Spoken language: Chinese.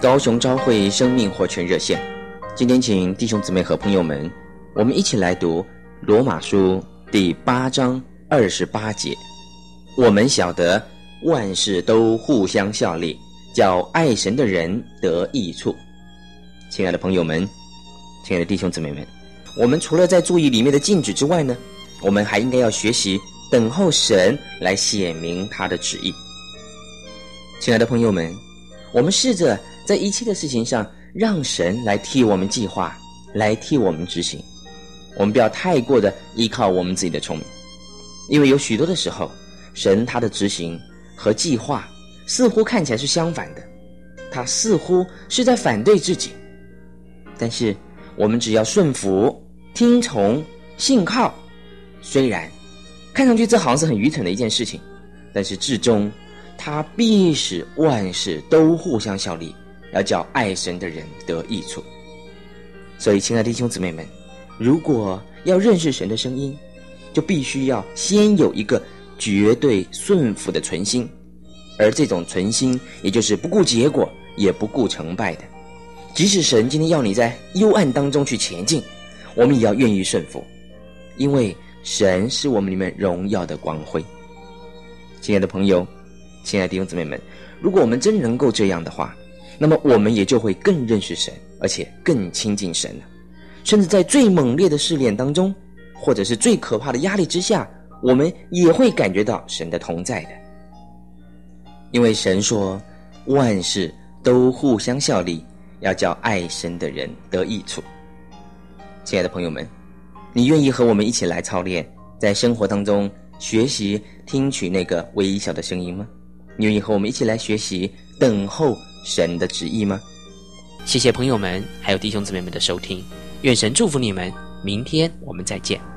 高雄朝会生命活泉热线。今天，请弟兄姊妹和朋友们，我们一起来读罗马书第八章二十八节。我们晓得万事都互相效力，叫爱神的人得益处。亲爱的朋友们，亲爱的弟兄姊妹们，我们除了在注意里面的禁止之外呢，我们还应该要学习等候神来显明他的旨意。亲爱的朋友们，我们试着在一切的事情上，让神来替我们计划，来替我们执行。我们不要太过的依靠我们自己的聪明，因为有许多的时候，神他的执行和计划似乎看起来是相反的，他似乎是在反对自己。但是我们只要顺服、听从、信靠，虽然看上去这好像是很愚蠢的一件事情，但是至终。他必使万事都互相效力，要叫爱神的人得益处。所以，亲爱的弟兄姊妹们，如果要认识神的声音，就必须要先有一个绝对顺服的存心，而这种存心，也就是不顾结果，也不顾成败的。即使神今天要你在幽暗当中去前进，我们也要愿意顺服，因为神是我们里面荣耀的光辉。亲爱的朋友。亲爱的弟兄姊妹们，如果我们真能够这样的话，那么我们也就会更认识神，而且更亲近神了。甚至在最猛烈的试炼当中，或者是最可怕的压力之下，我们也会感觉到神的同在的。因为神说，万事都互相效力，要叫爱神的人得益处。亲爱的朋友们，你愿意和我们一起来操练，在生活当中学习听取那个微小的声音吗？你愿意和我们一起来学习等候神的旨意吗？谢谢朋友们还有弟兄姊妹们的收听，愿神祝福你们，明天我们再见。